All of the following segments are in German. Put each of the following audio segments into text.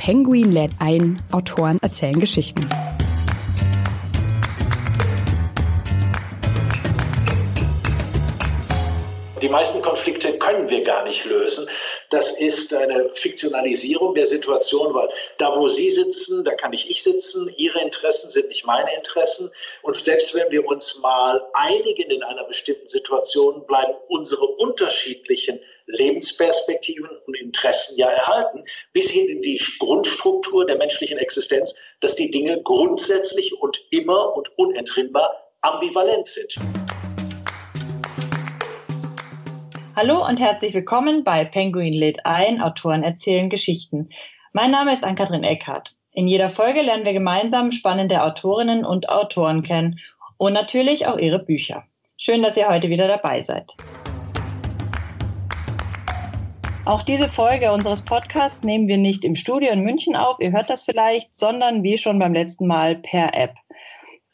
Penguin lädt ein, Autoren erzählen Geschichten. Die meisten Konflikte können wir gar nicht lösen. Das ist eine Fiktionalisierung der Situation, weil da, wo Sie sitzen, da kann nicht ich sitzen. Ihre Interessen sind nicht meine Interessen. Und selbst wenn wir uns mal einigen in einer bestimmten Situation, bleiben unsere unterschiedlichen Lebensperspektiven und Interessen ja erhalten, bis hin in die Grundstruktur der menschlichen Existenz, dass die Dinge grundsätzlich und immer und unentrinnbar ambivalent sind. Hallo und herzlich willkommen bei Penguin lädt ein, Autoren erzählen Geschichten. Mein Name ist Ann-Kathrin Eckhardt. In jeder Folge lernen wir gemeinsam spannende Autorinnen und Autoren kennen und natürlich auch ihre Bücher. Schön, dass ihr heute wieder dabei seid. Auch diese Folge unseres Podcasts nehmen wir nicht im Studio in München auf, ihr hört das vielleicht, sondern wie schon beim letzten Mal per App.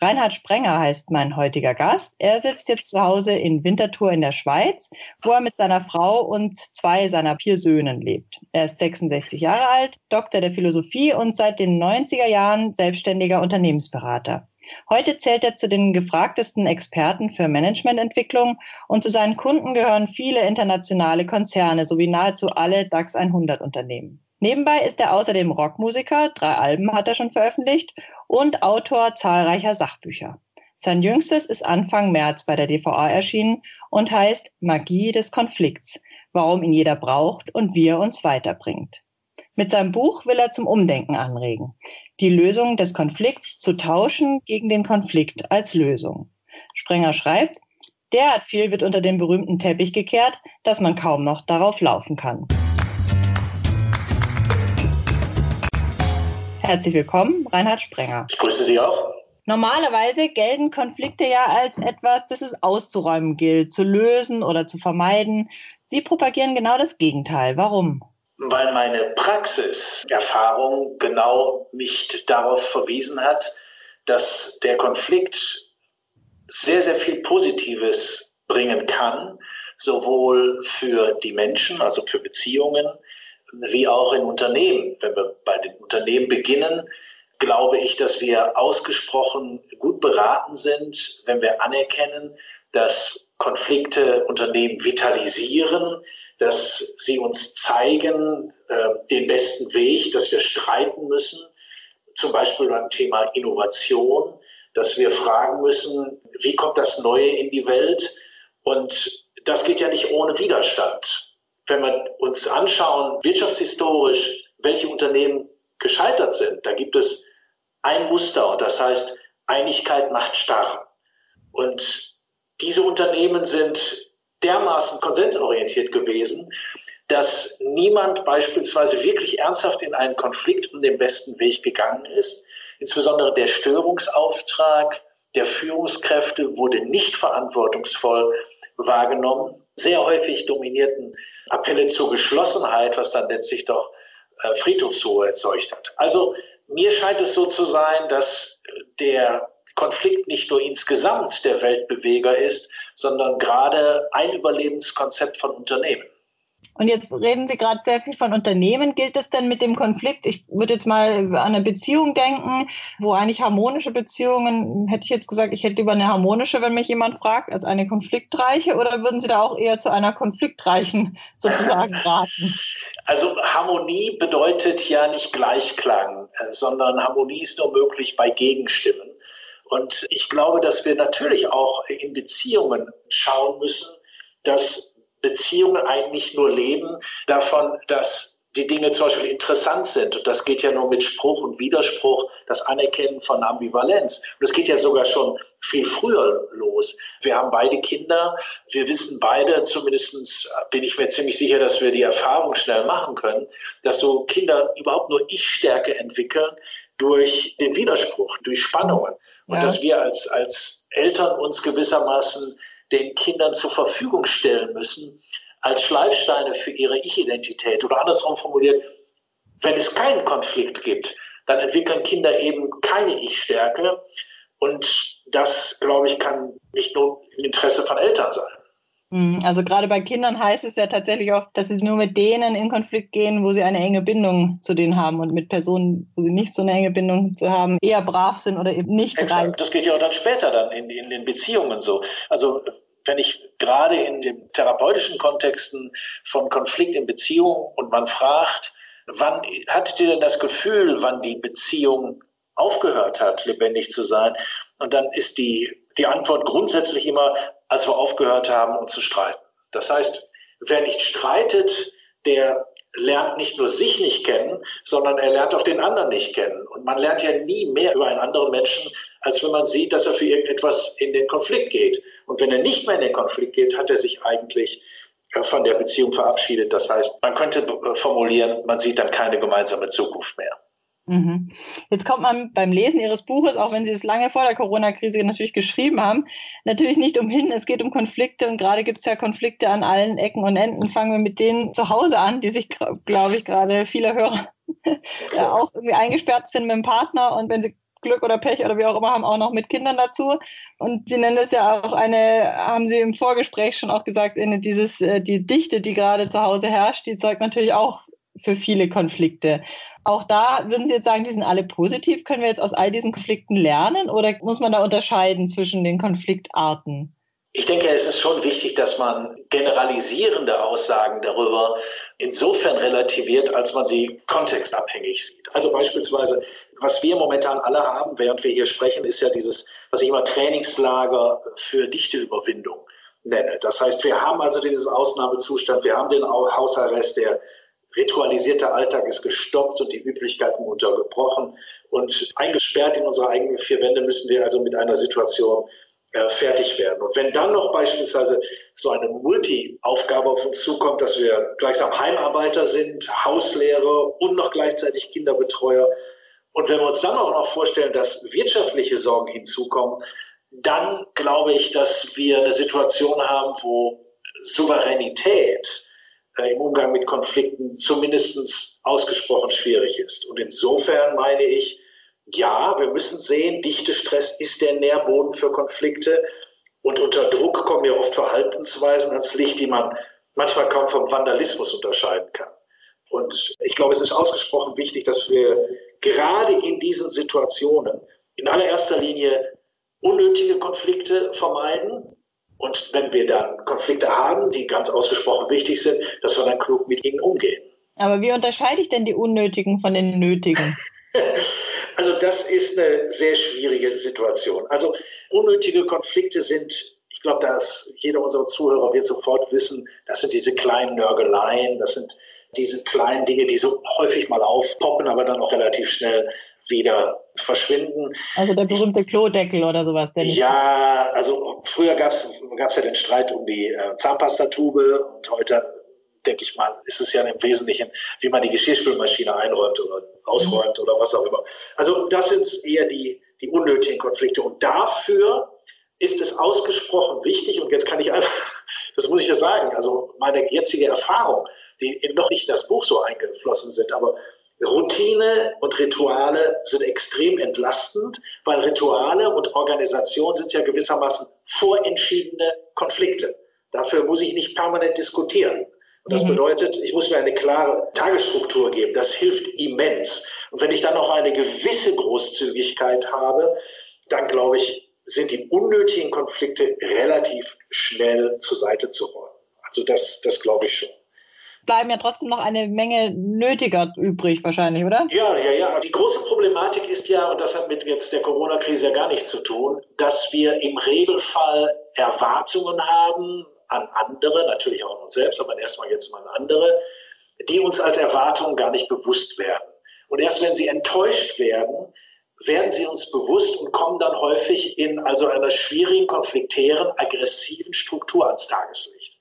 Reinhard Sprenger heißt mein heutiger Gast. Er sitzt jetzt zu Hause in Winterthur in der Schweiz, wo er mit seiner Frau und zwei seiner vier Söhnen lebt. Er ist 66 Jahre alt, Doktor der Philosophie und seit den 90er Jahren selbstständiger Unternehmensberater. Heute zählt er zu den gefragtesten Experten für Managemententwicklung und zu seinen Kunden gehören viele internationale Konzerne sowie nahezu alle DAX 100 Unternehmen. Nebenbei ist er außerdem Rockmusiker, drei Alben hat er schon veröffentlicht und Autor zahlreicher Sachbücher. Sein jüngstes ist Anfang März bei der DVA erschienen und heißt Magie des Konflikts, warum ihn jeder braucht und wie er uns weiterbringt. Mit seinem Buch will er zum Umdenken anregen, die Lösung des Konflikts zu tauschen gegen den Konflikt als Lösung. Sprenger schreibt, derart viel wird unter den berühmten Teppich gekehrt, dass man kaum noch darauf laufen kann. Herzlich willkommen, Reinhard Sprenger. Ich grüße Sie auch. Normalerweise gelten Konflikte ja als etwas, das es auszuräumen gilt, zu lösen oder zu vermeiden. Sie propagieren genau das Gegenteil. Warum? Weil meine Praxiserfahrung genau mich darauf verwiesen hat, dass der Konflikt sehr, sehr viel Positives bringen kann, sowohl für die Menschen, also für Beziehungen, wie auch in Unternehmen. Wenn wir bei den Unternehmen beginnen, glaube ich, dass wir ausgesprochen gut beraten sind, wenn wir anerkennen, dass Konflikte Unternehmen vitalisieren, dass sie uns zeigen äh, den besten Weg, dass wir streiten müssen, zum Beispiel beim Thema Innovation, dass wir fragen müssen, wie kommt das Neue in die Welt? Und das geht ja nicht ohne Widerstand wenn wir uns anschauen, wirtschaftshistorisch, welche Unternehmen gescheitert sind, da gibt es ein Muster und das heißt, Einigkeit macht starr. Und diese Unternehmen sind dermaßen konsensorientiert gewesen, dass niemand beispielsweise wirklich ernsthaft in einen Konflikt um den besten Weg gegangen ist. Insbesondere der Störungsauftrag der Führungskräfte wurde nicht verantwortungsvoll wahrgenommen. Sehr häufig dominierten Appelle zur Geschlossenheit, was dann letztlich doch äh, Friedhofsruhe erzeugt hat. Also mir scheint es so zu sein, dass der Konflikt nicht nur insgesamt der Weltbeweger ist, sondern gerade ein Überlebenskonzept von Unternehmen. Und jetzt reden Sie gerade sehr viel von Unternehmen. Gilt es denn mit dem Konflikt? Ich würde jetzt mal an eine Beziehung denken, wo eigentlich harmonische Beziehungen, hätte ich jetzt gesagt, ich hätte lieber eine harmonische, wenn mich jemand fragt, als eine konfliktreiche. Oder würden Sie da auch eher zu einer konfliktreichen sozusagen raten? Also Harmonie bedeutet ja nicht Gleichklang, sondern Harmonie ist nur möglich bei Gegenstimmen. Und ich glaube, dass wir natürlich auch in Beziehungen schauen müssen, dass Beziehungen eigentlich nur leben davon, dass die Dinge zum Beispiel interessant sind. Und das geht ja nur mit Spruch und Widerspruch, das Anerkennen von Ambivalenz. Und das geht ja sogar schon viel früher los. Wir haben beide Kinder. Wir wissen beide, zumindest bin ich mir ziemlich sicher, dass wir die Erfahrung schnell machen können, dass so Kinder überhaupt nur Ich-Stärke entwickeln durch den Widerspruch, durch Spannungen. Und ja. dass wir als, als Eltern uns gewissermaßen den Kindern zur Verfügung stellen müssen, als Schleifsteine für ihre Ich-Identität. Oder andersrum formuliert, wenn es keinen Konflikt gibt, dann entwickeln Kinder eben keine Ich-Stärke. Und das, glaube ich, kann nicht nur im Interesse von Eltern sein. Hm, also gerade bei Kindern heißt es ja tatsächlich oft, dass sie nur mit denen in Konflikt gehen, wo sie eine enge Bindung zu denen haben und mit Personen, wo sie nicht so eine enge Bindung zu haben, eher brav sind oder eben nicht rein. Das geht ja auch dann später dann in, in den Beziehungen so. Also wenn ich gerade in den therapeutischen Kontexten von Konflikt in Beziehungen und man fragt, wann hattet ihr denn das Gefühl, wann die Beziehung aufgehört hat, lebendig zu sein? Und dann ist die, die Antwort grundsätzlich immer, als wir aufgehört haben, uns zu streiten. Das heißt, wer nicht streitet, der lernt nicht nur sich nicht kennen, sondern er lernt auch den anderen nicht kennen. Und man lernt ja nie mehr über einen anderen Menschen, als wenn man sieht, dass er für irgendetwas in den Konflikt geht. Und wenn er nicht mehr in den Konflikt geht, hat er sich eigentlich äh, von der Beziehung verabschiedet. Das heißt, man könnte formulieren, man sieht dann keine gemeinsame Zukunft mehr. Mhm. Jetzt kommt man beim Lesen Ihres Buches, auch wenn Sie es lange vor der Corona-Krise natürlich geschrieben haben, natürlich nicht umhin. Es geht um Konflikte und gerade gibt es ja Konflikte an allen Ecken und Enden. Fangen wir mit denen zu Hause an, die sich, glaube ich, gerade viele Hörer auch irgendwie eingesperrt sind mit dem Partner und wenn sie Glück oder Pech oder wie auch immer haben, auch noch mit Kindern dazu. Und Sie nennen das ja auch eine, haben Sie im Vorgespräch schon auch gesagt, eine, dieses, äh, die Dichte, die gerade zu Hause herrscht, die zeugt natürlich auch für viele Konflikte. Auch da würden Sie jetzt sagen, die sind alle positiv. Können wir jetzt aus all diesen Konflikten lernen oder muss man da unterscheiden zwischen den Konfliktarten? Ich denke, es ist schon wichtig, dass man generalisierende Aussagen darüber insofern relativiert, als man sie kontextabhängig sieht. Also beispielsweise, was wir momentan alle haben, während wir hier sprechen, ist ja dieses, was ich immer Trainingslager für Dichteüberwindung nenne. Das heißt, wir haben also diesen Ausnahmezustand, wir haben den Hausarrest, der ritualisierte Alltag ist gestoppt und die Üblichkeiten untergebrochen. Und eingesperrt in unsere eigenen vier Wände müssen wir also mit einer Situation äh, fertig werden. Und wenn dann noch beispielsweise so eine Multi-Aufgabe auf uns zukommt, dass wir gleichsam Heimarbeiter sind, Hauslehrer und noch gleichzeitig Kinderbetreuer, und wenn wir uns dann auch noch vorstellen, dass wirtschaftliche Sorgen hinzukommen, dann glaube ich, dass wir eine Situation haben, wo Souveränität im Umgang mit Konflikten zumindest ausgesprochen schwierig ist. Und insofern meine ich, ja, wir müssen sehen, Dichtestress ist der Nährboden für Konflikte. Und unter Druck kommen ja oft Verhaltensweisen ans Licht, die man manchmal kaum vom Vandalismus unterscheiden kann. Und ich glaube, es ist ausgesprochen wichtig, dass wir gerade in diesen Situationen in allererster Linie unnötige Konflikte vermeiden. Und wenn wir dann Konflikte haben, die ganz ausgesprochen wichtig sind, dass wir dann klug mit ihnen umgehen. Aber wie unterscheide ich denn die unnötigen von den nötigen? Also das ist eine sehr schwierige Situation. Also unnötige Konflikte sind, ich glaube, dass jeder unserer Zuhörer wird sofort wissen, das sind diese kleinen Nörgeleien, das sind diese kleinen Dinge, die so häufig mal aufpoppen, aber dann auch relativ schnell wieder verschwinden. Also der berühmte Klodeckel oder sowas. Der ja, also früher gab es ja den Streit um die äh, Zahnpastatube und heute denke ich mal, ist es ja im Wesentlichen, wie man die Geschirrspülmaschine einräumt oder ausräumt oder was auch immer. Also das sind eher die, die unnötigen Konflikte. Und dafür ist es ausgesprochen wichtig, und jetzt kann ich einfach, das muss ich ja sagen, also meine jetzige Erfahrung, die noch nicht in das Buch so eingeflossen sind, aber Routine und Rituale sind extrem entlastend, weil Rituale und Organisation sind ja gewissermaßen vorentschiedene Konflikte. Dafür muss ich nicht permanent diskutieren. Und das mhm. bedeutet, ich muss mir eine klare Tagesstruktur geben. Das hilft immens. Und wenn ich dann noch eine gewisse Großzügigkeit habe, dann glaube ich, sind die unnötigen Konflikte relativ schnell zur Seite zu räumen. Also das, das glaube ich schon bleiben ja trotzdem noch eine Menge nötiger übrig wahrscheinlich, oder? Ja, ja, ja. Die große Problematik ist ja, und das hat mit jetzt der Corona-Krise ja gar nichts zu tun, dass wir im Regelfall Erwartungen haben, an andere, natürlich auch an uns selbst, aber erstmal jetzt mal an andere, die uns als Erwartungen gar nicht bewusst werden. Und erst wenn sie enttäuscht werden, werden sie uns bewusst und kommen dann häufig in also einer schwierigen, konfliktären, aggressiven Struktur ans Tageslicht.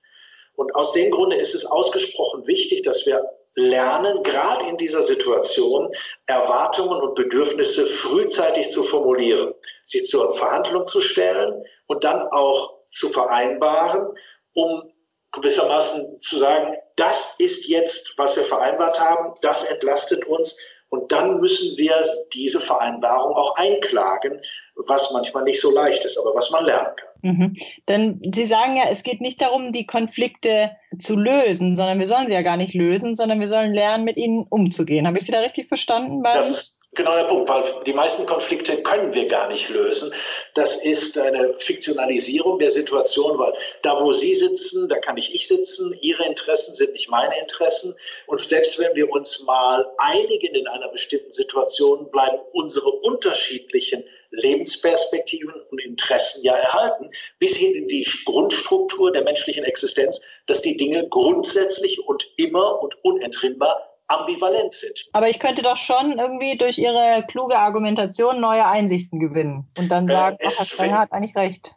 Und aus dem Grunde ist es ausgesprochen wichtig, dass wir lernen, gerade in dieser Situation Erwartungen und Bedürfnisse frühzeitig zu formulieren, sie zur Verhandlung zu stellen und dann auch zu vereinbaren, um gewissermaßen zu sagen, das ist jetzt, was wir vereinbart haben, das entlastet uns, und dann müssen wir diese Vereinbarung auch einklagen, was manchmal nicht so leicht ist, aber was man lernen kann. Mhm. Denn Sie sagen ja, es geht nicht darum, die Konflikte zu lösen, sondern wir sollen sie ja gar nicht lösen, sondern wir sollen lernen, mit ihnen umzugehen. Habe ich Sie da richtig verstanden? Das ist genau der Punkt, weil die meisten Konflikte können wir gar nicht lösen. Das ist eine Fiktionalisierung der Situation, weil da, wo Sie sitzen, da kann nicht ich sitzen. Ihre Interessen sind nicht meine Interessen. Und selbst wenn wir uns mal einigen in einer bestimmten Situation, bleiben unsere unterschiedlichen Lebensperspektiven und Interessen ja erhalten, bis hin in die Grundstruktur der menschlichen Existenz, dass die Dinge grundsätzlich und immer und unentrinnbar ambivalent sind. Aber ich könnte doch schon irgendwie durch Ihre kluge Argumentation neue Einsichten gewinnen und dann äh, sagen, äh, ach, Herr Sprenger hat eigentlich recht.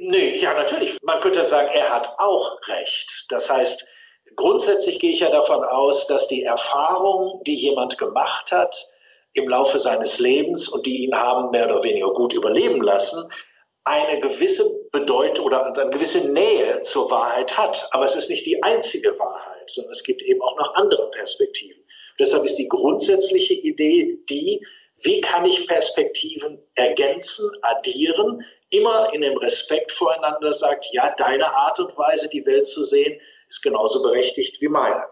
Nee, ja, natürlich. Man könnte sagen, er hat auch recht. Das heißt, grundsätzlich gehe ich ja davon aus, dass die Erfahrung, die jemand gemacht hat im Laufe seines Lebens und die ihn haben mehr oder weniger gut überleben lassen, eine gewisse Bedeutung oder eine gewisse Nähe zur Wahrheit hat. Aber es ist nicht die einzige Wahrheit sondern es gibt eben auch noch andere Perspektiven. Deshalb ist die grundsätzliche Idee die, wie kann ich Perspektiven ergänzen, addieren, immer in dem Respekt voreinander sagt, ja, deine Art und Weise, die Welt zu sehen, ist genauso berechtigt wie meine.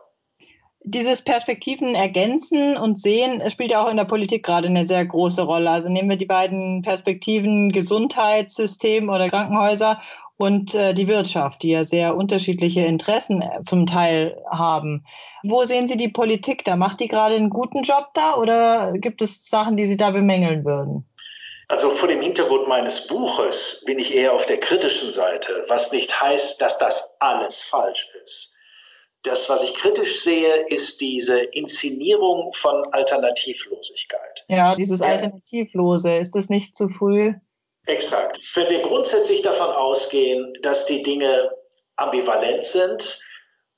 Dieses Perspektiven ergänzen und sehen spielt ja auch in der Politik gerade eine sehr große Rolle. Also nehmen wir die beiden Perspektiven Gesundheitssystem oder Krankenhäuser und äh, die Wirtschaft, die ja sehr unterschiedliche Interessen äh, zum Teil haben. Wo sehen Sie die Politik da? Macht die gerade einen guten Job da oder gibt es Sachen, die Sie da bemängeln würden? Also vor dem Hintergrund meines Buches bin ich eher auf der kritischen Seite, was nicht heißt, dass das alles falsch ist. Das, was ich kritisch sehe, ist diese Inszenierung von Alternativlosigkeit. Ja, dieses Alternativlose, ist das nicht zu früh? Exakt. Wenn wir grundsätzlich davon ausgehen, dass die Dinge ambivalent sind,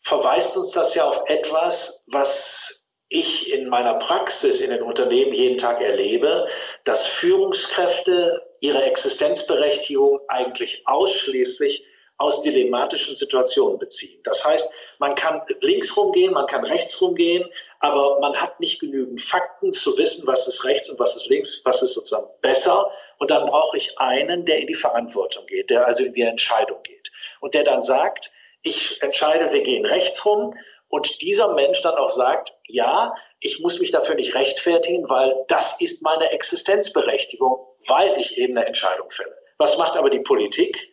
verweist uns das ja auf etwas, was ich in meiner Praxis in den Unternehmen jeden Tag erlebe, dass Führungskräfte ihre Existenzberechtigung eigentlich ausschließlich aus dilematischen Situationen beziehen. Das heißt, man kann links rumgehen, man kann rechts rumgehen, aber man hat nicht genügend Fakten zu wissen, was ist rechts und was ist links, was ist sozusagen besser, und dann brauche ich einen, der in die Verantwortung geht, der also in die Entscheidung geht. Und der dann sagt, ich entscheide, wir gehen rechts rum. Und dieser Mensch dann auch sagt, ja, ich muss mich dafür nicht rechtfertigen, weil das ist meine Existenzberechtigung, weil ich eben eine Entscheidung fälle. Was macht aber die Politik?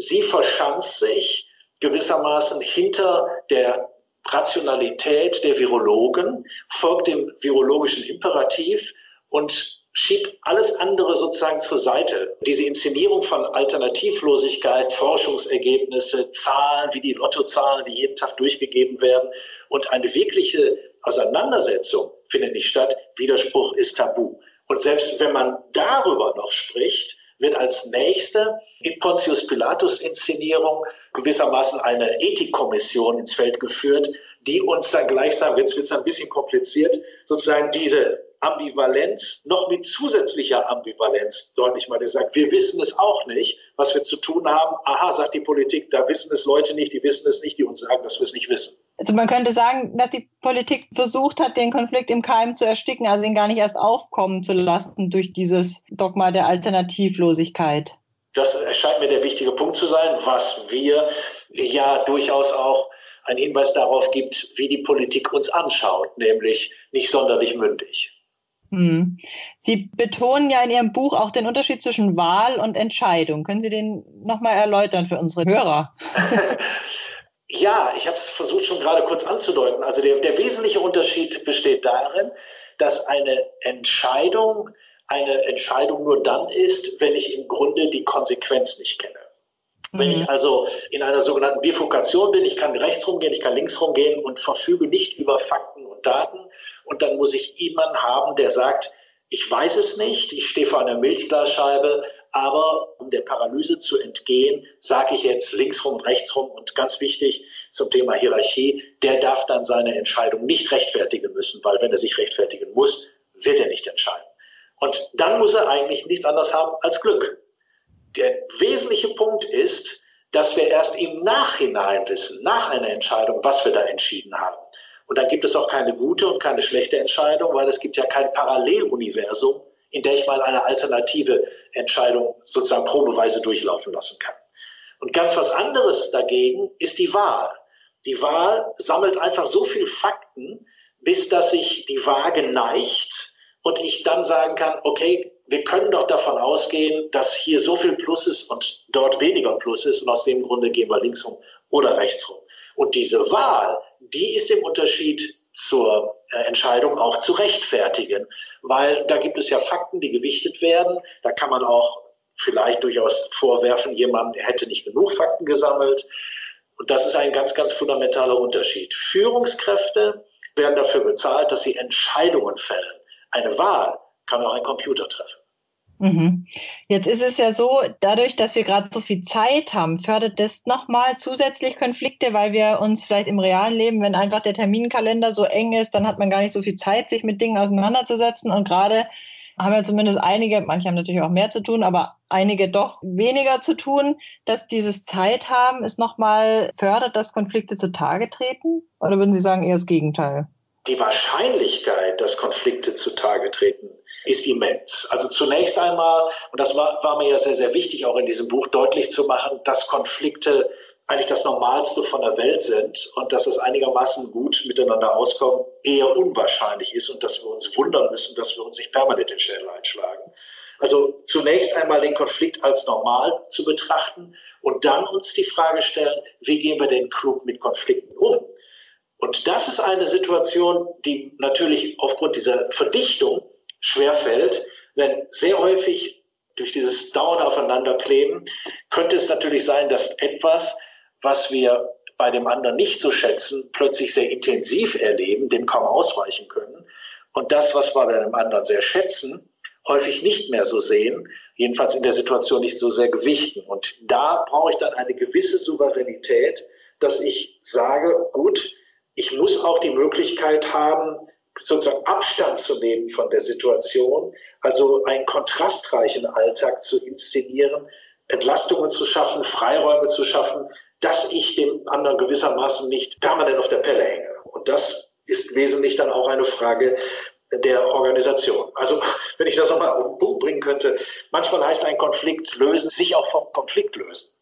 Sie verschanzt sich gewissermaßen hinter der Rationalität der Virologen, folgt dem virologischen Imperativ und schiebt alles andere sozusagen zur Seite. Diese Inszenierung von Alternativlosigkeit, Forschungsergebnisse, Zahlen wie die Lottozahlen, die jeden Tag durchgegeben werden und eine wirkliche Auseinandersetzung findet nicht statt. Widerspruch ist tabu. Und selbst wenn man darüber noch spricht, wird als nächste in Pontius Pilatus Inszenierung gewissermaßen eine Ethikkommission ins Feld geführt, die uns dann gleichsam, jetzt wird es ein bisschen kompliziert, sozusagen diese Ambivalenz noch mit zusätzlicher Ambivalenz deutlich mal gesagt. Wir wissen es auch nicht, was wir zu tun haben. Aha, sagt die Politik, da wissen es Leute nicht, die wissen es nicht, die uns sagen, dass wir es nicht wissen. Also man könnte sagen, dass die Politik versucht hat, den Konflikt im Keim zu ersticken, also ihn gar nicht erst aufkommen zu lassen durch dieses Dogma der Alternativlosigkeit. Das erscheint mir der wichtige Punkt zu sein, was wir ja durchaus auch einen Hinweis darauf gibt, wie die Politik uns anschaut, nämlich nicht sonderlich mündig. Hm. Sie betonen ja in Ihrem Buch auch den Unterschied zwischen Wahl und Entscheidung. Können Sie den nochmal erläutern für unsere Hörer? ja, ich habe es versucht schon gerade kurz anzudeuten. Also der, der wesentliche Unterschied besteht darin, dass eine Entscheidung eine Entscheidung nur dann ist, wenn ich im Grunde die Konsequenz nicht kenne. Wenn ich mhm. also in einer sogenannten Bifurkation bin, ich kann rechts rumgehen, ich kann links rumgehen und verfüge nicht über Fakten und Daten. Und dann muss ich jemanden haben, der sagt, ich weiß es nicht, ich stehe vor einer Milchglasscheibe, aber um der Paralyse zu entgehen, sage ich jetzt links rum, rechts rum und ganz wichtig zum Thema Hierarchie, der darf dann seine Entscheidung nicht rechtfertigen müssen, weil wenn er sich rechtfertigen muss, wird er nicht entscheiden. Und dann muss er eigentlich nichts anderes haben als Glück. Der wesentliche Punkt ist, dass wir erst im Nachhinein wissen, nach einer Entscheidung, was wir da entschieden haben. Und dann gibt es auch keine gute und keine schlechte Entscheidung, weil es gibt ja kein Paralleluniversum, in der ich mal eine alternative Entscheidung sozusagen probeweise durchlaufen lassen kann. Und ganz was anderes dagegen ist die Wahl. Die Wahl sammelt einfach so viel Fakten, bis dass sich die Waage neigt und ich dann sagen kann, okay, wir können doch davon ausgehen, dass hier so viel Plus ist und dort weniger Plus ist und aus dem Grunde gehen wir links rum oder rechts rum. Und diese Wahl, die ist im Unterschied zur Entscheidung auch zu rechtfertigen, weil da gibt es ja Fakten, die gewichtet werden. Da kann man auch vielleicht durchaus vorwerfen, jemand hätte nicht genug Fakten gesammelt. Und das ist ein ganz, ganz fundamentaler Unterschied. Führungskräfte werden dafür bezahlt, dass sie Entscheidungen fällen. Eine Wahl kann auch ein Computer treffen. Mhm. Jetzt ist es ja so, dadurch, dass wir gerade so viel Zeit haben, fördert das nochmal zusätzlich Konflikte, weil wir uns vielleicht im realen Leben, wenn einfach der Terminkalender so eng ist, dann hat man gar nicht so viel Zeit, sich mit Dingen auseinanderzusetzen. Und gerade haben ja zumindest einige, manche haben natürlich auch mehr zu tun, aber einige doch weniger zu tun, dass dieses Zeit haben es nochmal fördert, dass Konflikte zutage treten? Oder würden Sie sagen eher das Gegenteil? Die Wahrscheinlichkeit, dass Konflikte zutage treten, ist immens. Also zunächst einmal, und das war, war mir ja sehr, sehr wichtig, auch in diesem Buch deutlich zu machen, dass Konflikte eigentlich das Normalste von der Welt sind und dass es einigermaßen gut miteinander auskommen eher unwahrscheinlich ist und dass wir uns wundern müssen, dass wir uns nicht permanent den Schädel einschlagen. Also zunächst einmal den Konflikt als normal zu betrachten und dann uns die Frage stellen, wie gehen wir denn klug mit Konflikten um? Und das ist eine Situation, die natürlich aufgrund dieser Verdichtung schwerfällt, wenn sehr häufig durch dieses dauernde Aufeinanderkleben könnte es natürlich sein, dass etwas, was wir bei dem anderen nicht so schätzen, plötzlich sehr intensiv erleben, dem kaum ausweichen können. Und das, was wir bei dem anderen sehr schätzen, häufig nicht mehr so sehen, jedenfalls in der Situation nicht so sehr gewichten. Und da brauche ich dann eine gewisse Souveränität, dass ich sage, gut, ich muss auch die Möglichkeit haben, sozusagen Abstand zu nehmen von der Situation, also einen kontrastreichen Alltag zu inszenieren, Entlastungen zu schaffen, Freiräume zu schaffen, dass ich dem anderen gewissermaßen nicht permanent auf der Pelle hänge. Und das ist wesentlich dann auch eine Frage der Organisation. Also wenn ich das nochmal auf den Punkt bringen könnte, manchmal heißt ein Konflikt lösen, sich auch vom Konflikt lösen.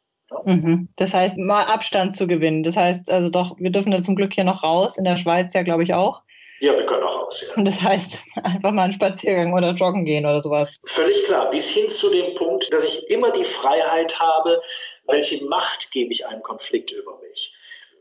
Mhm. Das heißt, mal Abstand zu gewinnen. Das heißt also doch, wir dürfen da zum Glück hier noch raus, in der Schweiz ja, glaube ich, auch. Ja, wir können auch raus. Ja. Und das heißt, einfach mal einen Spaziergang oder joggen gehen oder sowas. Völlig klar. Bis hin zu dem Punkt, dass ich immer die Freiheit habe, welche Macht gebe ich einem Konflikt über mich.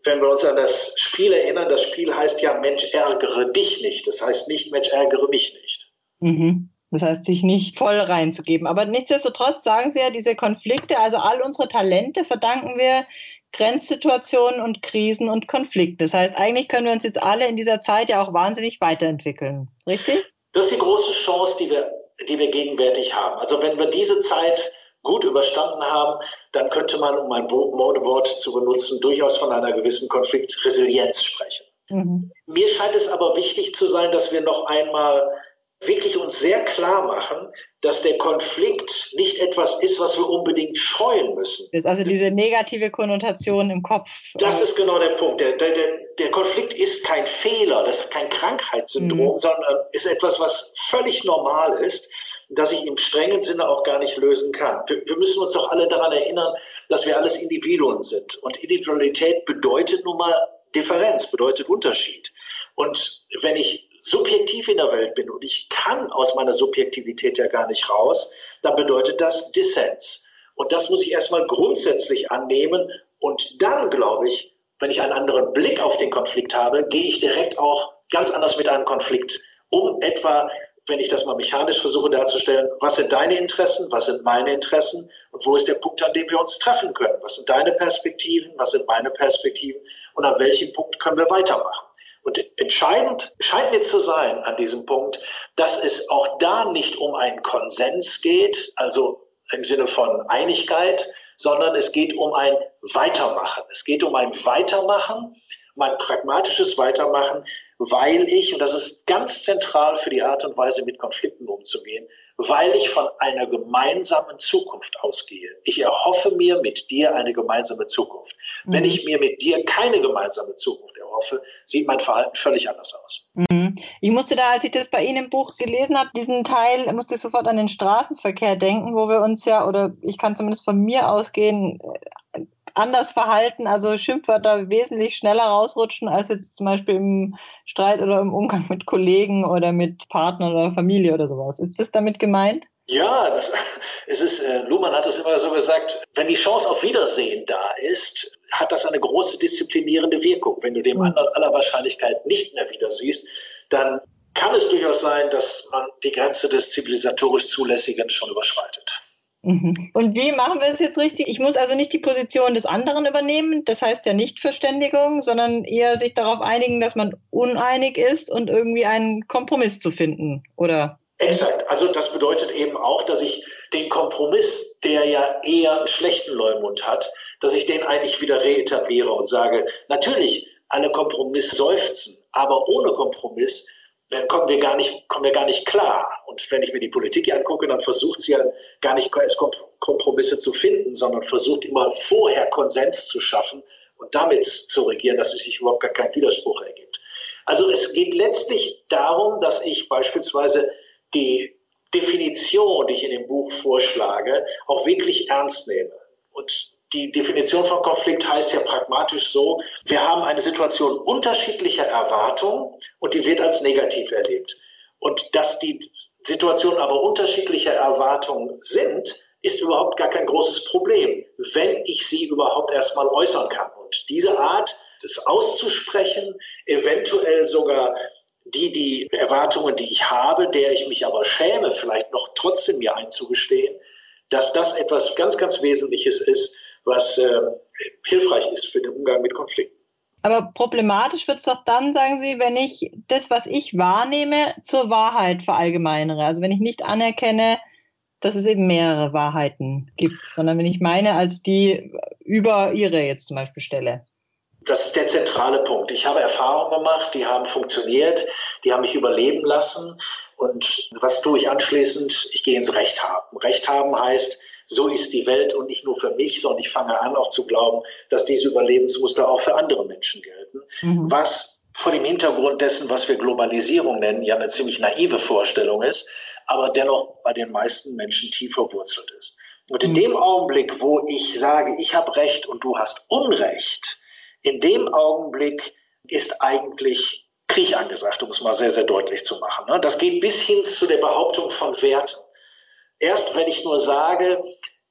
Wenn wir uns an das Spiel erinnern, das Spiel heißt ja, Mensch, ärgere dich nicht. Das heißt nicht, Mensch, ärgere mich nicht. Mhm. Das heißt, sich nicht voll reinzugeben. Aber nichtsdestotrotz sagen Sie ja, diese Konflikte, also all unsere Talente verdanken wir Grenzsituationen und Krisen und Konflikte. Das heißt, eigentlich können wir uns jetzt alle in dieser Zeit ja auch wahnsinnig weiterentwickeln. Richtig? Das ist die große Chance, die wir, die wir gegenwärtig haben. Also wenn wir diese Zeit gut überstanden haben, dann könnte man, um ein Modewort zu benutzen, durchaus von einer gewissen Konfliktresilienz sprechen. Mhm. Mir scheint es aber wichtig zu sein, dass wir noch einmal wirklich uns sehr klar machen, dass der Konflikt nicht etwas ist, was wir unbedingt scheuen müssen. Das ist also diese negative Konnotation im Kopf. Das ist genau der Punkt. Der, der, der Konflikt ist kein Fehler, das ist kein Krankheitssyndrom, mhm. sondern ist etwas, was völlig normal ist, das ich im strengen Sinne auch gar nicht lösen kann. Wir, wir müssen uns doch alle daran erinnern, dass wir alles Individuen sind. Und Individualität bedeutet nun mal Differenz, bedeutet Unterschied. Und wenn ich subjektiv in der Welt bin und ich kann aus meiner Subjektivität ja gar nicht raus, dann bedeutet das Dissens. Und das muss ich erstmal grundsätzlich annehmen. Und dann, glaube ich, wenn ich einen anderen Blick auf den Konflikt habe, gehe ich direkt auch ganz anders mit einem Konflikt um. Etwa, wenn ich das mal mechanisch versuche darzustellen, was sind deine Interessen, was sind meine Interessen und wo ist der Punkt, an dem wir uns treffen können? Was sind deine Perspektiven? Was sind meine Perspektiven? Und an welchem Punkt können wir weitermachen? Und entscheidend scheint mir zu sein an diesem Punkt, dass es auch da nicht um einen Konsens geht, also im Sinne von Einigkeit, sondern es geht um ein Weitermachen. Es geht um ein Weitermachen, um ein pragmatisches Weitermachen, weil ich, und das ist ganz zentral für die Art und Weise, mit Konflikten umzugehen, weil ich von einer gemeinsamen Zukunft ausgehe. Ich erhoffe mir mit dir eine gemeinsame Zukunft. Mhm. Wenn ich mir mit dir keine gemeinsame Zukunft erhoffe, sieht mein Verhalten völlig anders aus. Mhm. Ich musste da, als ich das bei Ihnen im Buch gelesen habe, diesen Teil, musste ich sofort an den Straßenverkehr denken, wo wir uns ja, oder ich kann zumindest von mir ausgehen, anders verhalten, also Schimpfwörter wesentlich schneller rausrutschen als jetzt zum Beispiel im Streit oder im Umgang mit Kollegen oder mit Partnern oder Familie oder sowas. Ist das damit gemeint? Ja, das, es ist, äh, Luhmann hat es immer so gesagt, wenn die Chance auf Wiedersehen da ist, hat das eine große disziplinierende Wirkung. Wenn du dem mhm. anderen aller Wahrscheinlichkeit nicht mehr wieder siehst, dann kann es durchaus sein, dass man die Grenze des zivilisatorisch Zulässigen schon überschreitet. Mhm. Und wie machen wir es jetzt richtig? Ich muss also nicht die Position des anderen übernehmen, das heißt ja nicht Verständigung, sondern eher sich darauf einigen, dass man uneinig ist und irgendwie einen Kompromiss zu finden, oder? Exakt. Also das bedeutet eben auch, dass ich den Kompromiss, der ja eher einen schlechten Leumund hat, dass ich den eigentlich wieder reetabliere und sage, natürlich, alle Kompromiss seufzen, aber ohne Kompromiss dann kommen wir gar nicht, kommen wir gar nicht klar. Und wenn ich mir die Politik angucke, dann versucht sie ja gar nicht erst Kompromisse zu finden, sondern versucht immer vorher Konsens zu schaffen und damit zu regieren, dass es sich überhaupt gar kein Widerspruch ergibt. Also es geht letztlich darum, dass ich beispielsweise die Definition, die ich in dem Buch vorschlage, auch wirklich ernst nehme. Und die Definition von Konflikt heißt ja pragmatisch so, wir haben eine Situation unterschiedlicher Erwartungen und die wird als negativ erlebt. Und dass die Situationen aber unterschiedlicher Erwartungen sind, ist überhaupt gar kein großes Problem, wenn ich sie überhaupt erstmal äußern kann. Und diese Art, es auszusprechen, eventuell sogar die, die Erwartungen, die ich habe, der ich mich aber schäme, vielleicht noch trotzdem mir einzugestehen, dass das etwas ganz, ganz Wesentliches ist, was äh, hilfreich ist für den Umgang mit Konflikten. Aber problematisch wird es doch dann, sagen Sie, wenn ich das, was ich wahrnehme, zur Wahrheit verallgemeinere. Also wenn ich nicht anerkenne, dass es eben mehrere Wahrheiten gibt, sondern wenn ich meine als die über Ihre jetzt zum Beispiel stelle. Das ist der zentrale Punkt. Ich habe Erfahrungen gemacht, die haben funktioniert, die haben mich überleben lassen. Und was tue ich anschließend? Ich gehe ins Recht haben. Recht haben heißt, so ist die Welt und nicht nur für mich, sondern ich fange an auch zu glauben, dass diese Überlebensmuster auch für andere Menschen gelten. Mhm. Was vor dem Hintergrund dessen, was wir Globalisierung nennen, ja eine ziemlich naive Vorstellung ist, aber dennoch bei den meisten Menschen tief verwurzelt ist. Und in mhm. dem Augenblick, wo ich sage, ich habe Recht und du hast Unrecht, in dem Augenblick ist eigentlich Krieg angesagt, um es mal sehr, sehr deutlich zu machen. Ne? Das geht bis hin zu der Behauptung von Werten. Erst wenn ich nur sage,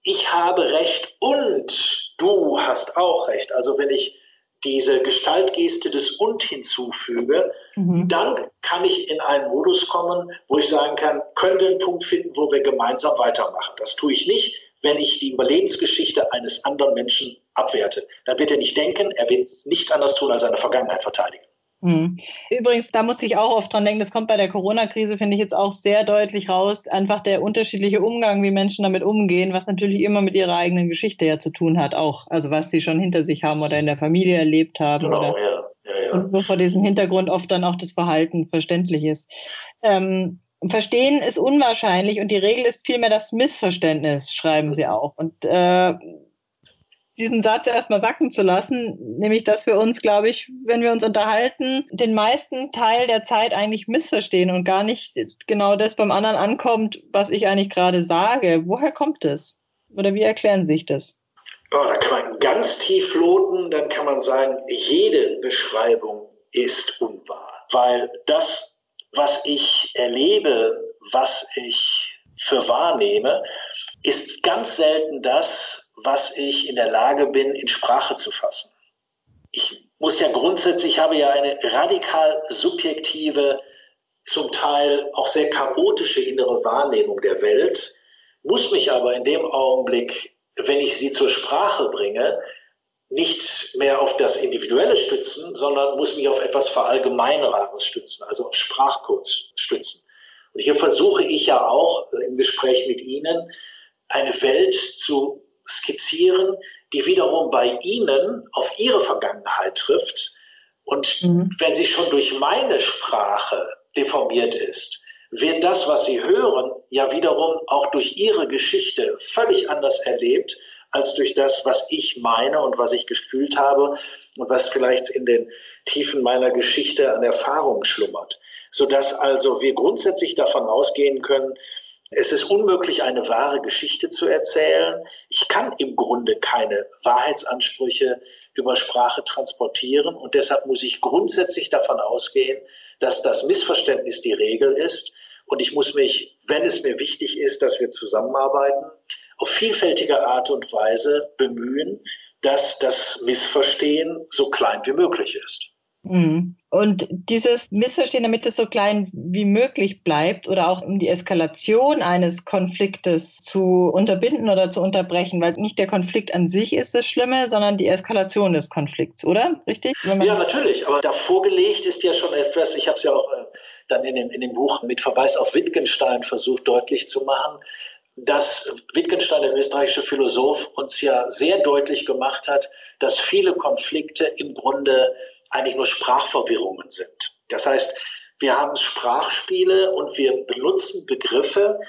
ich habe Recht und du hast auch Recht, also wenn ich diese Gestaltgeste des und hinzufüge, mhm. dann kann ich in einen Modus kommen, wo ich sagen kann, können wir einen Punkt finden, wo wir gemeinsam weitermachen. Das tue ich nicht, wenn ich die Überlebensgeschichte eines anderen Menschen abwerte. Dann wird er nicht denken, er wird nichts anderes tun, als seine Vergangenheit verteidigen. Mhm. Übrigens, da musste ich auch oft dran denken, das kommt bei der Corona-Krise, finde ich jetzt auch sehr deutlich raus, einfach der unterschiedliche Umgang, wie Menschen damit umgehen, was natürlich immer mit ihrer eigenen Geschichte ja zu tun hat, auch. Also was sie schon hinter sich haben oder in der Familie erlebt haben. Genau, oder, ja. Ja, ja. Und wo vor diesem Hintergrund oft dann auch das Verhalten verständlich ist. Ähm, Verstehen ist unwahrscheinlich und die Regel ist vielmehr das Missverständnis, schreiben sie auch. Und äh, diesen Satz erstmal sacken zu lassen, nämlich dass wir uns, glaube ich, wenn wir uns unterhalten, den meisten Teil der Zeit eigentlich missverstehen und gar nicht genau das beim anderen ankommt, was ich eigentlich gerade sage. Woher kommt es? Oder wie erklären sich das? Oh, da kann man ganz tief loten, dann kann man sagen, jede Beschreibung ist unwahr, weil das, was ich erlebe, was ich für wahrnehme, ist ganz selten das, was ich in der Lage bin, in Sprache zu fassen. Ich muss ja grundsätzlich, ich habe ja eine radikal subjektive, zum Teil auch sehr chaotische innere Wahrnehmung der Welt muss mich aber in dem Augenblick, wenn ich sie zur Sprache bringe, nicht mehr auf das Individuelle stützen, sondern muss mich auf etwas Verallgemeineres stützen, also auf Sprachcodes stützen. Und hier versuche ich ja auch im Gespräch mit Ihnen eine Welt zu skizzieren, die wiederum bei Ihnen auf Ihre Vergangenheit trifft. Und mhm. wenn sie schon durch meine Sprache deformiert ist, wird das, was Sie hören, ja wiederum auch durch Ihre Geschichte völlig anders erlebt als durch das, was ich meine und was ich gefühlt habe und was vielleicht in den Tiefen meiner Geschichte an Erfahrungen schlummert. Sodass also wir grundsätzlich davon ausgehen können, es ist unmöglich, eine wahre Geschichte zu erzählen. Ich kann im Grunde keine Wahrheitsansprüche über Sprache transportieren und deshalb muss ich grundsätzlich davon ausgehen, dass das Missverständnis die Regel ist und ich muss mich, wenn es mir wichtig ist, dass wir zusammenarbeiten, auf vielfältige Art und Weise bemühen, dass das Missverstehen so klein wie möglich ist. Mhm. Und dieses Missverstehen, damit es so klein wie möglich bleibt oder auch um die Eskalation eines Konfliktes zu unterbinden oder zu unterbrechen, weil nicht der Konflikt an sich ist das Schlimme, sondern die Eskalation des Konflikts, oder? Richtig? ja, natürlich. Aber davor gelegt ist ja schon etwas, ich habe es ja auch äh, dann in dem, in dem Buch mit Verweis auf Wittgenstein versucht deutlich zu machen, dass Wittgenstein, der österreichische Philosoph, uns ja sehr deutlich gemacht hat, dass viele Konflikte im Grunde eigentlich nur Sprachverwirrungen sind. Das heißt, wir haben Sprachspiele und wir benutzen Begriffe,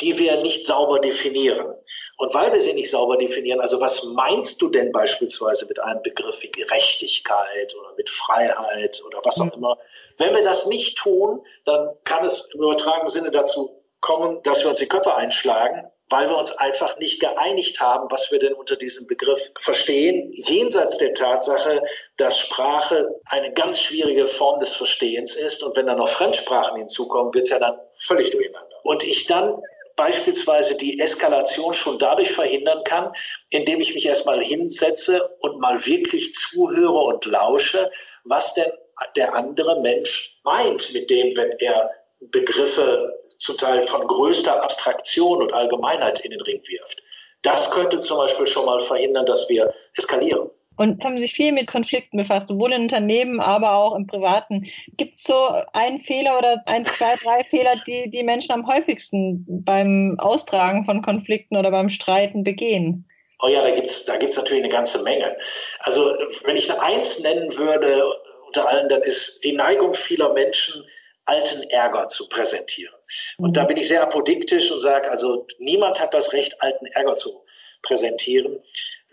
die wir nicht sauber definieren. Und weil wir sie nicht sauber definieren, also was meinst du denn beispielsweise mit einem Begriff wie Gerechtigkeit oder mit Freiheit oder was auch mhm. immer? Wenn wir das nicht tun, dann kann es im übertragenen Sinne dazu kommen, dass wir uns die Köpfe einschlagen, weil wir uns einfach nicht geeinigt haben, was wir denn unter diesem Begriff verstehen, jenseits der Tatsache, dass Sprache eine ganz schwierige Form des Verstehens ist. Und wenn dann noch Fremdsprachen hinzukommen, wird es ja dann völlig durcheinander. Und ich dann beispielsweise die Eskalation schon dadurch verhindern kann, indem ich mich erstmal hinsetze und mal wirklich zuhöre und lausche, was denn der andere Mensch meint mit dem, wenn er Begriffe zum Teil von größter Abstraktion und Allgemeinheit in den Ring wirft. Das könnte zum Beispiel schon mal verhindern, dass wir eskalieren. Und haben sich viel mit Konflikten befasst, sowohl in Unternehmen, aber auch im Privaten. Gibt es so einen Fehler oder ein, zwei, drei Fehler, die die Menschen am häufigsten beim Austragen von Konflikten oder beim Streiten begehen? Oh ja, da gibt es da gibt's natürlich eine ganze Menge. Also wenn ich eins nennen würde unter allen, dann ist die Neigung vieler Menschen, alten Ärger zu präsentieren. Und da bin ich sehr apodiktisch und sage, also niemand hat das Recht, alten Ärger zu präsentieren.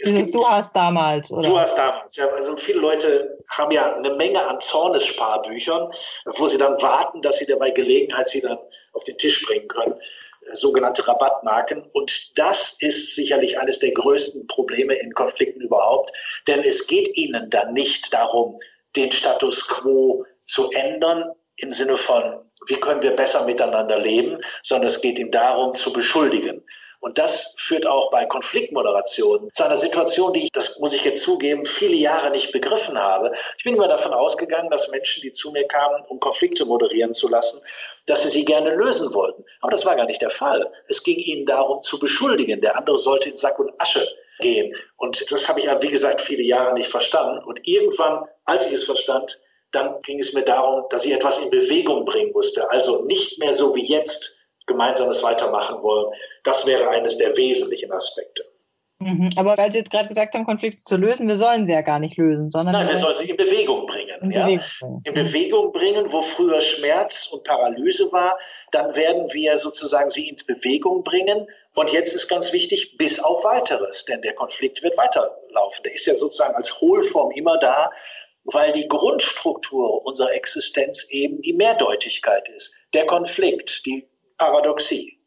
Gibt, du hast damals, oder? Du hast damals, ja. Also viele Leute haben ja eine Menge an Zornesparbüchern, wo sie dann warten, dass sie dabei Gelegenheit sie dann auf den Tisch bringen können. Äh, sogenannte Rabattmarken. Und das ist sicherlich eines der größten Probleme in Konflikten überhaupt. Denn es geht ihnen dann nicht darum, den Status quo zu ändern im Sinne von wie können wir besser miteinander leben, sondern es geht ihm darum, zu beschuldigen. Und das führt auch bei Konfliktmoderation zu einer Situation, die ich, das muss ich jetzt zugeben, viele Jahre nicht begriffen habe. Ich bin immer davon ausgegangen, dass Menschen, die zu mir kamen, um Konflikte moderieren zu lassen, dass sie sie gerne lösen wollten. Aber das war gar nicht der Fall. Es ging ihnen darum, zu beschuldigen. Der andere sollte in Sack und Asche gehen. Und das habe ich, wie gesagt, viele Jahre nicht verstanden. Und irgendwann, als ich es verstand, dann ging es mir darum, dass ich etwas in Bewegung bringen musste. Also nicht mehr so wie jetzt gemeinsames Weitermachen wollen. Das wäre eines der wesentlichen Aspekte. Mhm. Aber weil Sie jetzt gerade gesagt haben, Konflikte zu lösen, wir sollen sie ja gar nicht lösen, sondern. Nein, wir sollen sie in Bewegung bringen. In, ja? Bewegung. bringen. in Bewegung bringen, wo früher Schmerz und Paralyse war, dann werden wir sozusagen sie ins Bewegung bringen. Und jetzt ist ganz wichtig, bis auf weiteres, denn der Konflikt wird weiterlaufen. Der ist ja sozusagen als Hohlform immer da weil die Grundstruktur unserer Existenz eben die Mehrdeutigkeit ist, der Konflikt, die Paradoxie.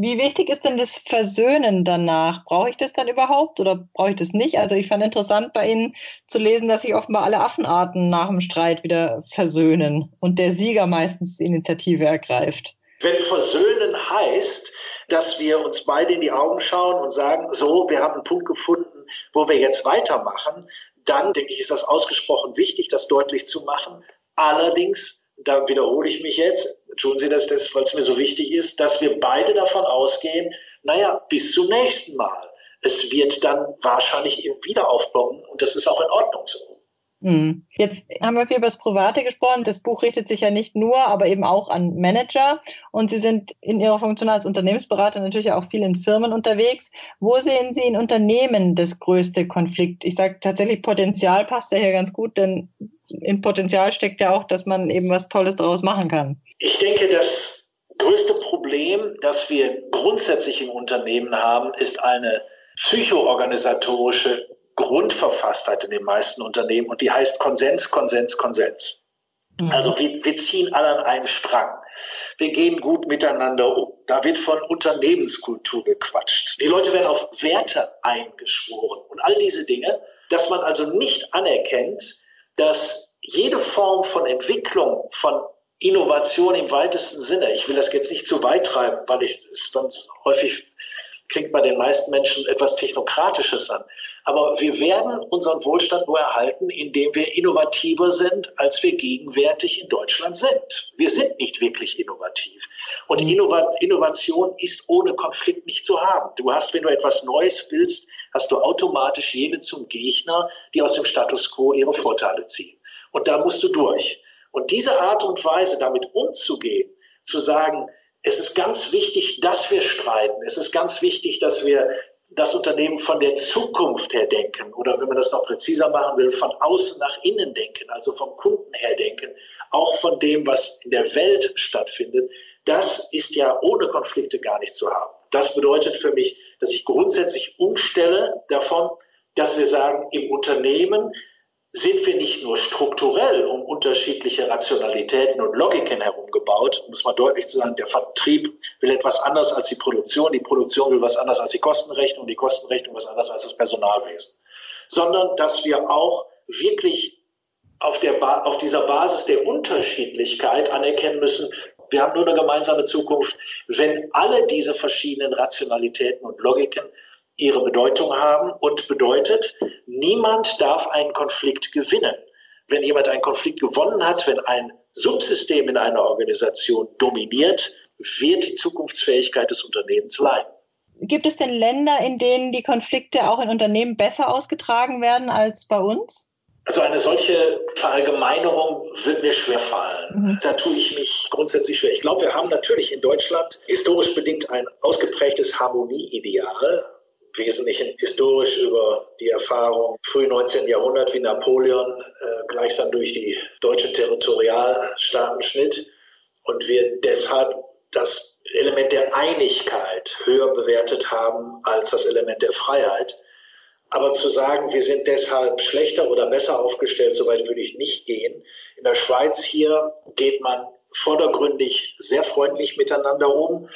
Wie wichtig ist denn das Versöhnen danach? Brauche ich das dann überhaupt oder brauche ich das nicht? Also ich fand interessant bei Ihnen zu lesen, dass sich offenbar alle Affenarten nach dem Streit wieder versöhnen und der Sieger meistens die Initiative ergreift. Wenn Versöhnen heißt, dass wir uns beide in die Augen schauen und sagen, so, wir haben einen Punkt gefunden, wo wir jetzt weitermachen, dann denke ich, ist das ausgesprochen wichtig, das deutlich zu machen. Allerdings, da wiederhole ich mich jetzt, tun Sie das, das weil es mir so wichtig ist, dass wir beide davon ausgehen, naja, bis zum nächsten Mal. Es wird dann wahrscheinlich wieder aufbauen und das ist auch in Ordnung so. Hm. Jetzt haben wir viel über das Private gesprochen. Das Buch richtet sich ja nicht nur, aber eben auch an Manager. Und Sie sind in Ihrer Funktion als Unternehmensberater natürlich auch viel in Firmen unterwegs. Wo sehen Sie in Unternehmen das größte Konflikt? Ich sage tatsächlich, Potenzial passt ja hier ganz gut, denn in Potenzial steckt ja auch, dass man eben was Tolles daraus machen kann. Ich denke, das größte Problem, das wir grundsätzlich im Unternehmen haben, ist eine psychoorganisatorische Grundverfasstheit in den meisten Unternehmen und die heißt Konsens, Konsens, Konsens. Mhm. Also wir, wir ziehen alle an einem Strang. Wir gehen gut miteinander um. Da wird von Unternehmenskultur gequatscht. Die Leute werden auf Werte eingeschworen und all diese Dinge, dass man also nicht anerkennt, dass jede Form von Entwicklung, von Innovation im weitesten Sinne, ich will das jetzt nicht zu weit treiben, weil ich sonst häufig klingt bei den meisten Menschen etwas Technokratisches an. Aber wir werden unseren Wohlstand nur erhalten, indem wir innovativer sind, als wir gegenwärtig in Deutschland sind. Wir sind nicht wirklich innovativ. Und mhm. Innovation ist ohne Konflikt nicht zu haben. Du hast, wenn du etwas Neues willst, hast du automatisch jene zum Gegner, die aus dem Status quo ihre Vorteile ziehen. Und da musst du durch. Und diese Art und Weise, damit umzugehen, zu sagen, es ist ganz wichtig, dass wir streiten. Es ist ganz wichtig, dass wir das Unternehmen von der Zukunft her denken oder wenn man das noch präziser machen will, von außen nach innen denken, also vom Kunden her denken, auch von dem, was in der Welt stattfindet, das ist ja ohne Konflikte gar nicht zu haben. Das bedeutet für mich, dass ich grundsätzlich umstelle davon, dass wir sagen, im Unternehmen sind wir nicht nur strukturell um unterschiedliche Rationalitäten und Logiken herumgebaut, muss man deutlich sagen, der Vertrieb will etwas anders als die Produktion, die Produktion will was anders als die Kostenrechnung, die Kostenrechnung was anders als das Personalwesen, sondern dass wir auch wirklich auf, der ba auf dieser Basis der Unterschiedlichkeit anerkennen müssen, wir haben nur eine gemeinsame Zukunft, wenn alle diese verschiedenen Rationalitäten und Logiken ihre Bedeutung haben und bedeutet, niemand darf einen Konflikt gewinnen. Wenn jemand einen Konflikt gewonnen hat, wenn ein Subsystem in einer Organisation dominiert, wird die Zukunftsfähigkeit des Unternehmens leiden. Gibt es denn Länder, in denen die Konflikte auch in Unternehmen besser ausgetragen werden als bei uns? Also eine solche Verallgemeinerung wird mir schwerfallen. Mhm. Da tue ich mich grundsätzlich schwer. Ich glaube, wir haben natürlich in Deutschland historisch bedingt ein ausgeprägtes Harmonieideal Wesentlichen historisch über die Erfahrung früh 19. Jahrhundert, wie Napoleon äh, gleichsam durch die deutsche Territorialstaaten schnitt und wir deshalb das Element der Einigkeit höher bewertet haben als das Element der Freiheit. Aber zu sagen, wir sind deshalb schlechter oder besser aufgestellt, soweit würde ich nicht gehen. In der Schweiz hier geht man vordergründig sehr freundlich miteinander um.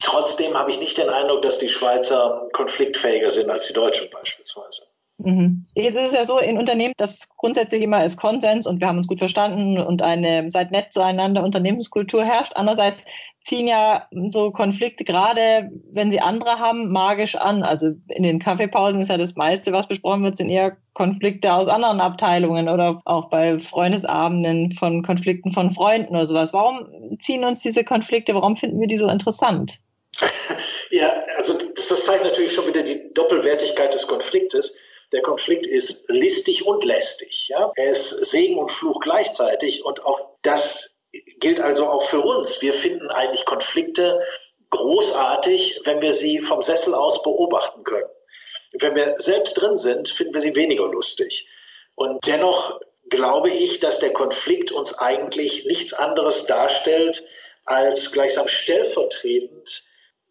Trotzdem habe ich nicht den Eindruck, dass die Schweizer konfliktfähiger sind als die Deutschen beispielsweise. Mhm. Jetzt ist es ja so in Unternehmen, dass grundsätzlich immer ist Konsens und wir haben uns gut verstanden und eine seid nett zueinander Unternehmenskultur herrscht. Andererseits ziehen ja so Konflikte gerade, wenn sie andere haben, magisch an. Also in den Kaffeepausen ist ja das meiste, was besprochen wird, sind eher Konflikte aus anderen Abteilungen oder auch bei Freundesabenden von Konflikten von Freunden oder sowas. Warum ziehen uns diese Konflikte, warum finden wir die so interessant? Ja, also das, zeigt natürlich schon wieder die Doppelwertigkeit des Konfliktes. Der Konflikt ist listig und lästig. Ja? Er ist Segen und Fluch gleichzeitig. Und auch das gilt also auch für uns. Wir finden eigentlich Konflikte großartig, wenn wir sie vom Sessel aus beobachten können. Wenn wir selbst drin sind, finden wir sie weniger lustig. Und dennoch glaube ich, dass der Konflikt uns eigentlich nichts anderes darstellt als gleichsam stellvertretend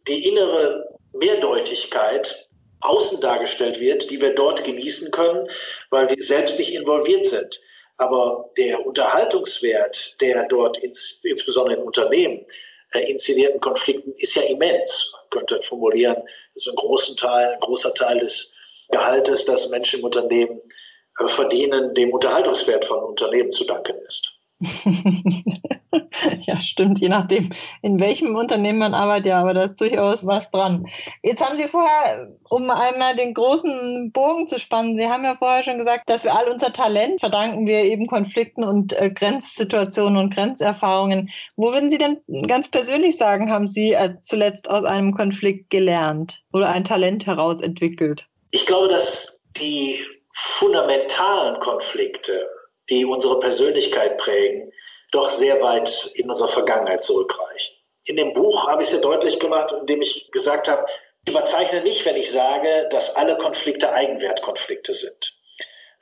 die innere Mehrdeutigkeit außen dargestellt wird, die wir dort genießen können, weil wir selbst nicht involviert sind. Aber der Unterhaltungswert, der dort ins, insbesondere in Unternehmen äh, inszenierten Konflikten, ist ja immens. Man könnte formulieren, dass ein, großen Teil, ein großer Teil des Gehaltes, das Menschen im Unternehmen äh, verdienen, dem Unterhaltungswert von Unternehmen zu danken ist. ja, stimmt, je nachdem, in welchem Unternehmen man arbeitet, ja, aber da ist durchaus was dran. Jetzt haben Sie vorher, um einmal den großen Bogen zu spannen, Sie haben ja vorher schon gesagt, dass wir all unser Talent verdanken wir eben Konflikten und äh, Grenzsituationen und Grenzerfahrungen. Wo würden Sie denn ganz persönlich sagen, haben Sie äh, zuletzt aus einem Konflikt gelernt oder ein Talent herausentwickelt? Ich glaube, dass die fundamentalen Konflikte, die unsere Persönlichkeit prägen, doch sehr weit in unserer Vergangenheit zurückreichen. In dem Buch habe ich es ja deutlich gemacht, indem ich gesagt habe, ich überzeichne nicht, wenn ich sage, dass alle Konflikte Eigenwertkonflikte sind.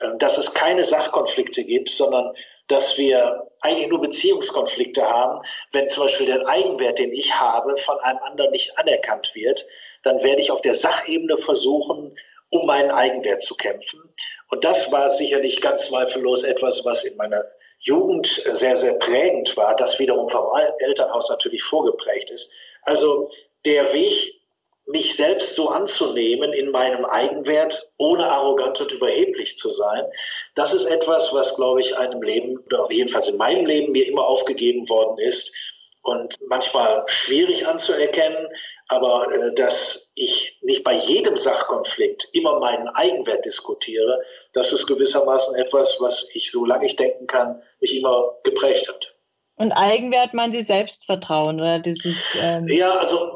Ähm, dass es keine Sachkonflikte gibt, sondern dass wir eigentlich nur Beziehungskonflikte haben. Wenn zum Beispiel der Eigenwert, den ich habe, von einem anderen nicht anerkannt wird, dann werde ich auf der Sachebene versuchen, um meinen Eigenwert zu kämpfen. Und das war sicherlich ganz zweifellos etwas, was in meiner Jugend sehr, sehr prägend war, das wiederum vom Elternhaus natürlich vorgeprägt ist. Also der Weg, mich selbst so anzunehmen in meinem Eigenwert, ohne arrogant und überheblich zu sein, das ist etwas, was, glaube ich, einem Leben, oder jedenfalls in meinem Leben mir immer aufgegeben worden ist und manchmal schwierig anzuerkennen, aber äh, dass ich nicht bei jedem Sachkonflikt immer meinen Eigenwert diskutiere, das ist gewissermaßen etwas, was ich, solange ich denken kann, mich immer geprägt hat. Und Eigenwert meinen Sie Selbstvertrauen oder dieses? Ähm ja, also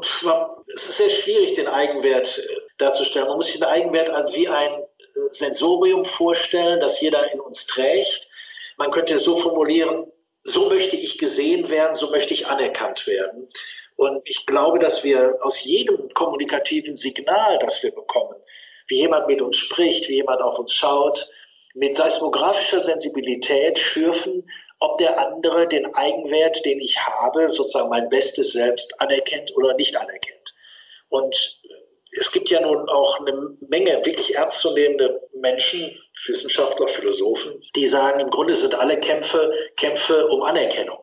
es ist sehr schwierig, den Eigenwert äh, darzustellen. Man muss sich den Eigenwert als wie ein äh, Sensorium vorstellen, das jeder in uns trägt. Man könnte es so formulieren: So möchte ich gesehen werden, so möchte ich anerkannt werden. Und ich glaube, dass wir aus jedem kommunikativen Signal, das wir bekommen, wie jemand mit uns spricht, wie jemand auf uns schaut, mit seismografischer Sensibilität schürfen, ob der andere den Eigenwert, den ich habe, sozusagen mein bestes Selbst anerkennt oder nicht anerkennt. Und es gibt ja nun auch eine Menge wirklich ernstzunehmende Menschen, Wissenschaftler, Philosophen, die sagen, im Grunde sind alle Kämpfe Kämpfe um Anerkennung.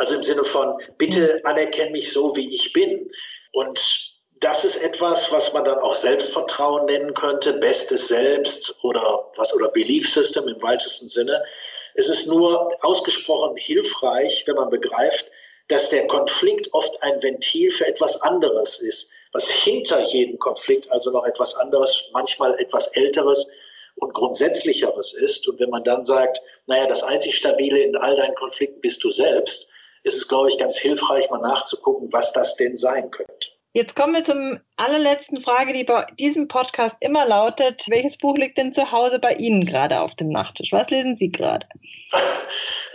Also im Sinne von, bitte anerkenn mich so, wie ich bin. Und das ist etwas, was man dann auch Selbstvertrauen nennen könnte, bestes Selbst oder was oder Belief System im weitesten Sinne. Es ist nur ausgesprochen hilfreich, wenn man begreift, dass der Konflikt oft ein Ventil für etwas anderes ist, was hinter jedem Konflikt also noch etwas anderes, manchmal etwas Älteres und Grundsätzlicheres ist. Und wenn man dann sagt, naja, das einzig Stabile in all deinen Konflikten bist du selbst, ist es, glaube ich, ganz hilfreich, mal nachzugucken, was das denn sein könnte. Jetzt kommen wir zum allerletzten Frage, die bei diesem Podcast immer lautet. Welches Buch liegt denn zu Hause bei Ihnen gerade auf dem Nachttisch? Was lesen Sie gerade?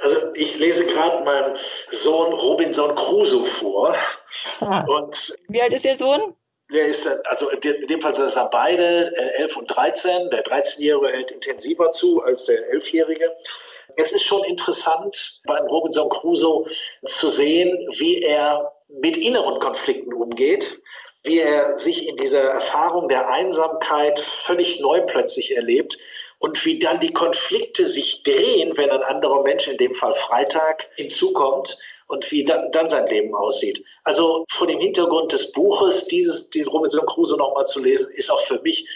Also ich lese gerade meinem Sohn Robinson Crusoe vor. Ah. Und Wie alt ist Ihr Sohn? Der ist, also in dem Fall sind es beide, 11 äh, und 13. Der 13-Jährige hält intensiver zu als der 11-Jährige. Es ist schon interessant, bei Robinson Crusoe zu sehen, wie er mit inneren Konflikten umgeht, wie er sich in dieser Erfahrung der Einsamkeit völlig neu plötzlich erlebt und wie dann die Konflikte sich drehen, wenn ein anderer Mensch, in dem Fall Freitag, hinzukommt und wie da, dann sein Leben aussieht. Also vor dem Hintergrund des Buches, dieses, dieses Robinson Crusoe nochmal zu lesen, ist auch für mich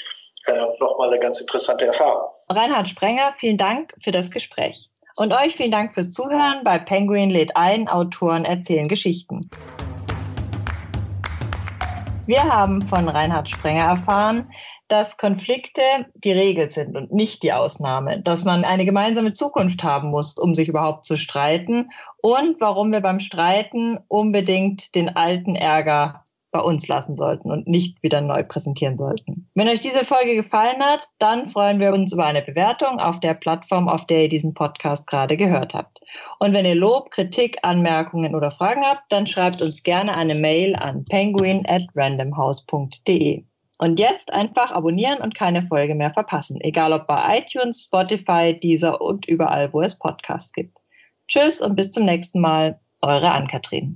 äh, nochmal eine ganz interessante Erfahrung. Reinhard Sprenger, vielen Dank für das Gespräch. Und euch vielen Dank fürs Zuhören. Bei Penguin lädt ein, Autoren erzählen Geschichten. Wir haben von Reinhard Sprenger erfahren, dass Konflikte die Regel sind und nicht die Ausnahme, dass man eine gemeinsame Zukunft haben muss, um sich überhaupt zu streiten und warum wir beim Streiten unbedingt den alten Ärger bei uns lassen sollten und nicht wieder neu präsentieren sollten. Wenn euch diese Folge gefallen hat, dann freuen wir uns über eine Bewertung auf der Plattform, auf der ihr diesen Podcast gerade gehört habt. Und wenn ihr Lob, Kritik, Anmerkungen oder Fragen habt, dann schreibt uns gerne eine Mail an penguin at randomhouse.de. Und jetzt einfach abonnieren und keine Folge mehr verpassen, egal ob bei iTunes, Spotify, Deezer und überall, wo es Podcasts gibt. Tschüss und bis zum nächsten Mal. Eure Ann-Kathrin.